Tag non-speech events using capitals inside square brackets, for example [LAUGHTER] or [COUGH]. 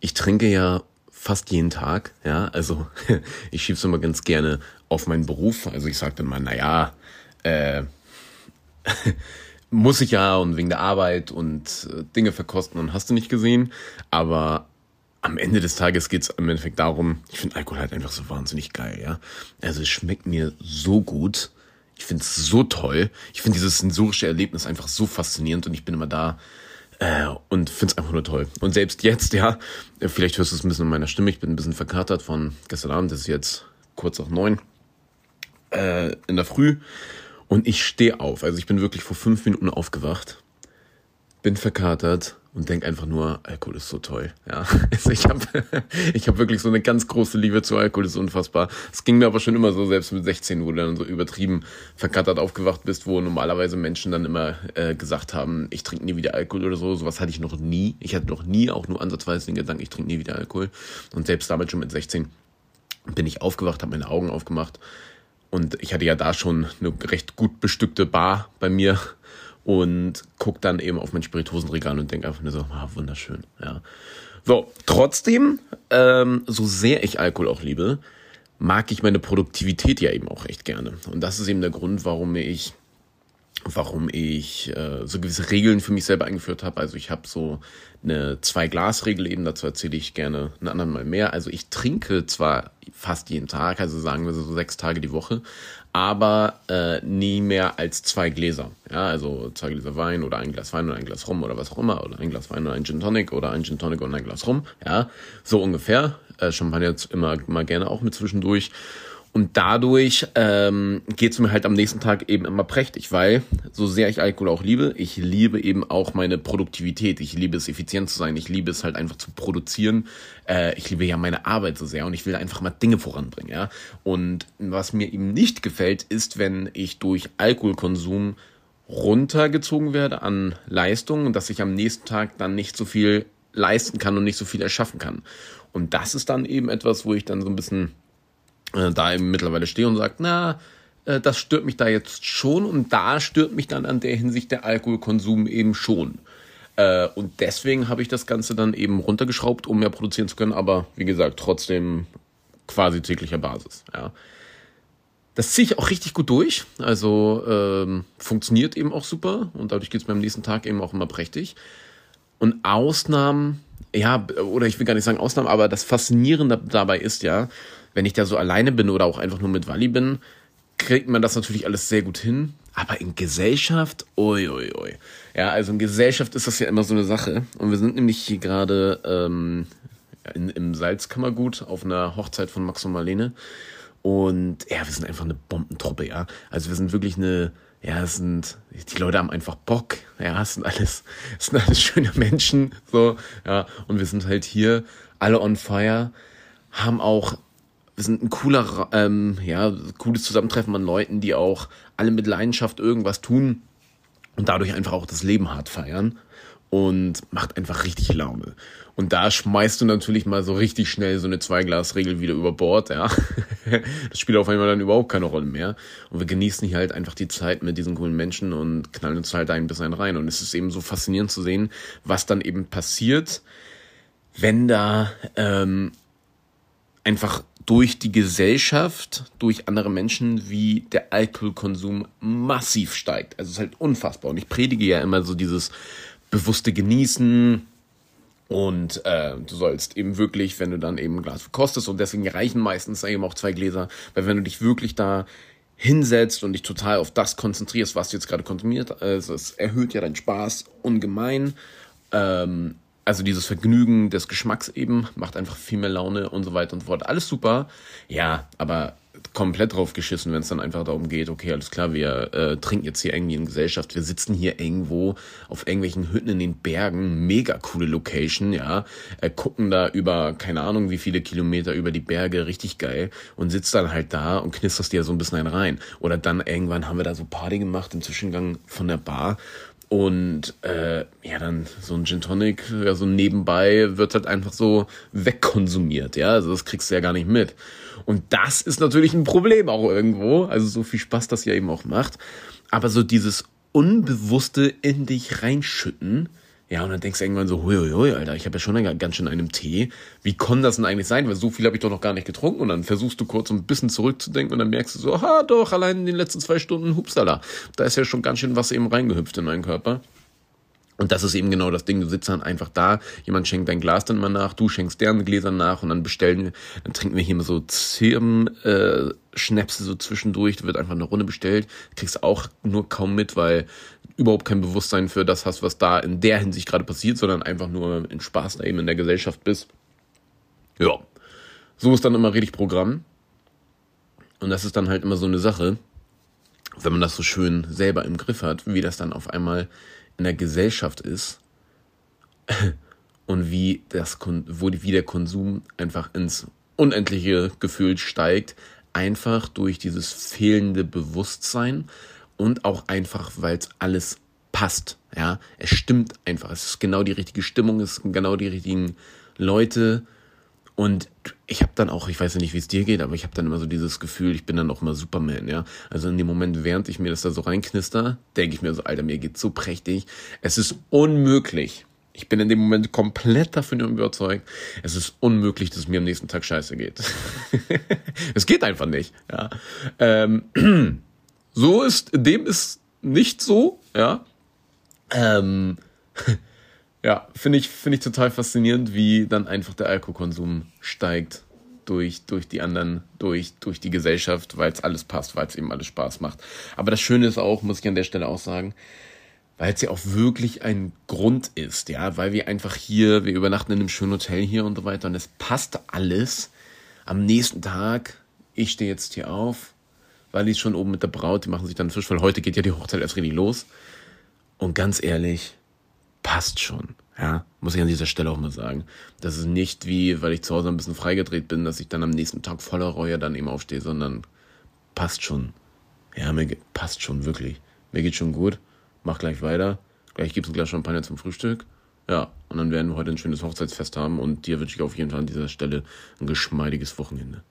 ich trinke ja fast jeden Tag, ja, also [LAUGHS] ich schieb's immer ganz gerne auf meinen Beruf. Also ich sage dann mal, naja, äh, [LAUGHS] muss ich ja und wegen der Arbeit und äh, Dinge verkosten und hast du nicht gesehen. Aber am Ende des Tages geht's im Endeffekt darum, ich finde Alkohol halt einfach so wahnsinnig geil, ja. Also es schmeckt mir so gut. Ich finde es so toll. Ich finde dieses sensorische Erlebnis einfach so faszinierend und ich bin immer da äh, und finde es einfach nur toll. Und selbst jetzt, ja, vielleicht hörst du es ein bisschen in meiner Stimme, ich bin ein bisschen verkatert von gestern Abend, ist jetzt kurz nach neun äh, in der Früh und ich stehe auf. Also ich bin wirklich vor fünf Minuten aufgewacht, bin verkatert und denk einfach nur, Alkohol ist so toll. Ja, [LAUGHS] also ich habe ich hab wirklich so eine ganz große Liebe zu Alkohol, ist unfassbar. Es ging mir aber schon immer so, selbst mit 16, wo du dann so übertrieben verkatert aufgewacht bist, wo normalerweise Menschen dann immer äh, gesagt haben, ich trinke nie wieder Alkohol oder so. Sowas hatte ich noch nie. Ich hatte noch nie auch nur ansatzweise den Gedanken, ich trinke nie wieder Alkohol. Und selbst damit schon mit 16 bin ich aufgewacht, habe meine Augen aufgemacht und ich hatte ja da schon eine recht gut bestückte Bar bei mir und guck dann eben auf mein Spirituosenregal und denke einfach nur so, ah, wunderschön, ja. So, trotzdem, ähm, so sehr ich Alkohol auch liebe, mag ich meine Produktivität ja eben auch recht gerne. Und das ist eben der Grund, warum ich warum ich äh, so gewisse Regeln für mich selber eingeführt habe. Also ich habe so eine Zwei-Glas-Regel eben, dazu erzähle ich gerne ein anderen Mal mehr. Also ich trinke zwar fast jeden Tag, also sagen wir so sechs Tage die Woche, aber äh, nie mehr als zwei Gläser. Ja, also zwei Gläser Wein oder ein Glas Wein oder ein Glas Rum oder was auch immer, oder ein Glas Wein oder ein Gin Tonic oder ein Gin Tonic und ein Glas Rum. Ja, so ungefähr. Äh, Champagner jetzt immer mal gerne auch mit zwischendurch. Und dadurch ähm, geht es mir halt am nächsten Tag eben immer prächtig, weil so sehr ich Alkohol auch liebe, ich liebe eben auch meine Produktivität. Ich liebe es, effizient zu sein. Ich liebe es halt einfach zu produzieren. Äh, ich liebe ja meine Arbeit so sehr und ich will einfach mal Dinge voranbringen. ja. Und was mir eben nicht gefällt, ist, wenn ich durch Alkoholkonsum runtergezogen werde an Leistung und dass ich am nächsten Tag dann nicht so viel leisten kann und nicht so viel erschaffen kann. Und das ist dann eben etwas, wo ich dann so ein bisschen äh, da eben mittlerweile stehe und sagt, na, äh, das stört mich da jetzt schon und da stört mich dann an der Hinsicht der Alkoholkonsum eben schon. Äh, und deswegen habe ich das Ganze dann eben runtergeschraubt, um mehr produzieren zu können, aber wie gesagt, trotzdem quasi täglicher Basis. Ja. Das ziehe ich auch richtig gut durch, also ähm, funktioniert eben auch super und dadurch geht es mir am nächsten Tag eben auch immer prächtig. Und Ausnahmen, ja, oder ich will gar nicht sagen Ausnahmen, aber das Faszinierende dabei ist ja, wenn ich da so alleine bin oder auch einfach nur mit Wally bin, kriegt man das natürlich alles sehr gut hin. Aber in Gesellschaft, oi, oi, oi. Ja, also in Gesellschaft ist das ja immer so eine Sache. Und wir sind nämlich hier gerade ähm, im Salzkammergut auf einer Hochzeit von Max und Marlene. Und ja, wir sind einfach eine Bombentruppe, ja. Also wir sind wirklich eine, ja, es sind, die Leute haben einfach Bock, ja, es sind alles, es sind alles schöne Menschen, so, ja. Und wir sind halt hier alle on fire, haben auch wir sind ein cooler, ähm, ja, cooles Zusammentreffen an Leuten, die auch alle mit Leidenschaft irgendwas tun und dadurch einfach auch das Leben hart feiern und macht einfach richtig Laune. Und da schmeißt du natürlich mal so richtig schnell so eine Zweiglasregel wieder über Bord, ja. [LAUGHS] Das spielt auf einmal dann überhaupt keine Rolle mehr. Und wir genießen hier halt einfach die Zeit mit diesen coolen Menschen und knallen uns halt ein bisschen rein. Und es ist eben so faszinierend zu sehen, was dann eben passiert, wenn da ähm, einfach durch die Gesellschaft, durch andere Menschen, wie der Alkoholkonsum massiv steigt. Also es ist halt unfassbar. Und ich predige ja immer so dieses bewusste Genießen. Und äh, du sollst eben wirklich, wenn du dann eben ein Glas verkostest, und deswegen reichen meistens eben auch zwei Gläser, weil wenn du dich wirklich da hinsetzt und dich total auf das konzentrierst, was du jetzt gerade konsumiert, also es erhöht ja deinen Spaß ungemein. Ähm, also dieses Vergnügen des Geschmacks eben macht einfach viel mehr Laune und so weiter und so fort. Alles super. Ja, aber komplett drauf geschissen, wenn es dann einfach darum geht, okay, alles klar, wir äh, trinken jetzt hier irgendwie in Gesellschaft, wir sitzen hier irgendwo auf irgendwelchen Hütten in den Bergen, mega coole Location, ja, äh, gucken da über, keine Ahnung, wie viele Kilometer über die Berge, richtig geil und sitzt dann halt da und knisterst dir so ein bisschen rein. Oder dann irgendwann haben wir da so Party gemacht im Zwischengang von der Bar und äh, ja, dann so ein Gin Tonic, ja, so nebenbei wird halt einfach so wegkonsumiert, ja. Also das kriegst du ja gar nicht mit. Und das ist natürlich ein Problem auch irgendwo. Also so viel Spaß das ja eben auch macht. Aber so dieses Unbewusste in dich reinschütten, Ja, und dann denkst du irgendwann so, hui, hui, Alter, ich habe ja schon ganz schön einen Tee. Wie kann das denn eigentlich sein? Weil so viel habe ich doch noch gar nicht getrunken. Und dann versuchst du kurz ein bisschen zurückzudenken und dann merkst du so, ha, doch, allein in den letzten zwei Stunden, hupsala. Da ist ja schon ganz schön was eben reingehüpft in meinen Körper. Und das ist eben genau das Ding. Du sitzt dann einfach da, jemand schenkt dein Glas dann mal nach, du schenkst deren Gläser nach und dann bestellen wir, dann trinken wir hier mal so Zirben, äh, Schnäpse so zwischendurch, da wird einfach eine Runde bestellt, kriegst auch nur kaum mit, weil überhaupt kein Bewusstsein für das hast, was da in der Hinsicht gerade passiert, sondern einfach nur in Spaß da eben in der Gesellschaft bist. Ja. So ist dann immer richtig Programm. Und das ist dann halt immer so eine Sache, wenn man das so schön selber im Griff hat, wie das dann auf einmal in der Gesellschaft ist [LAUGHS] und wie, das, wo wie der Konsum einfach ins unendliche Gefühl steigt, einfach durch dieses fehlende Bewusstsein und auch einfach, weil es alles passt. Ja, es stimmt einfach. Es ist genau die richtige Stimmung, es sind genau die richtigen Leute. Und ich habe dann auch, ich weiß ja nicht, wie es dir geht, aber ich habe dann immer so dieses Gefühl, ich bin dann auch mal Superman, ja. Also in dem Moment, während ich mir das da so reinknister, denke ich mir so, Alter, mir geht's so prächtig. Es ist unmöglich. Ich bin in dem Moment komplett davon überzeugt, es ist unmöglich, dass mir am nächsten Tag scheiße geht. [LAUGHS] es geht einfach nicht, ja. Ähm, [CLEARS THROAT] so ist, dem ist nicht so, ja. Ähm, [LAUGHS] ja, finde ich, finde ich total faszinierend, wie dann einfach der Alkoholkonsum steigt durch, durch die anderen, durch, durch die Gesellschaft, weil es alles passt, weil es eben alles Spaß macht. Aber das Schöne ist auch, muss ich an der Stelle auch sagen, weil es ja auch wirklich ein Grund ist, ja, weil wir einfach hier, wir übernachten in einem schönen Hotel hier und so weiter und es passt alles. Am nächsten Tag, ich stehe jetzt hier auf, weil ich schon oben mit der Braut, die machen sich dann Fisch, weil heute geht ja die Hochzeit erst richtig los. Und ganz ehrlich, passt schon. Ja, muss ich an dieser Stelle auch mal sagen. Das ist nicht wie, weil ich zu Hause ein bisschen freigedreht bin, dass ich dann am nächsten Tag voller Reue dann eben aufstehe, sondern passt schon. Ja, mir passt schon, wirklich. Mir geht schon gut. Mach gleich weiter. Gleich gibt's ein Glas Champagner zum Frühstück. Ja, und dann werden wir heute ein schönes Hochzeitsfest haben und dir wünsche ich auf jeden Fall an dieser Stelle ein geschmeidiges Wochenende.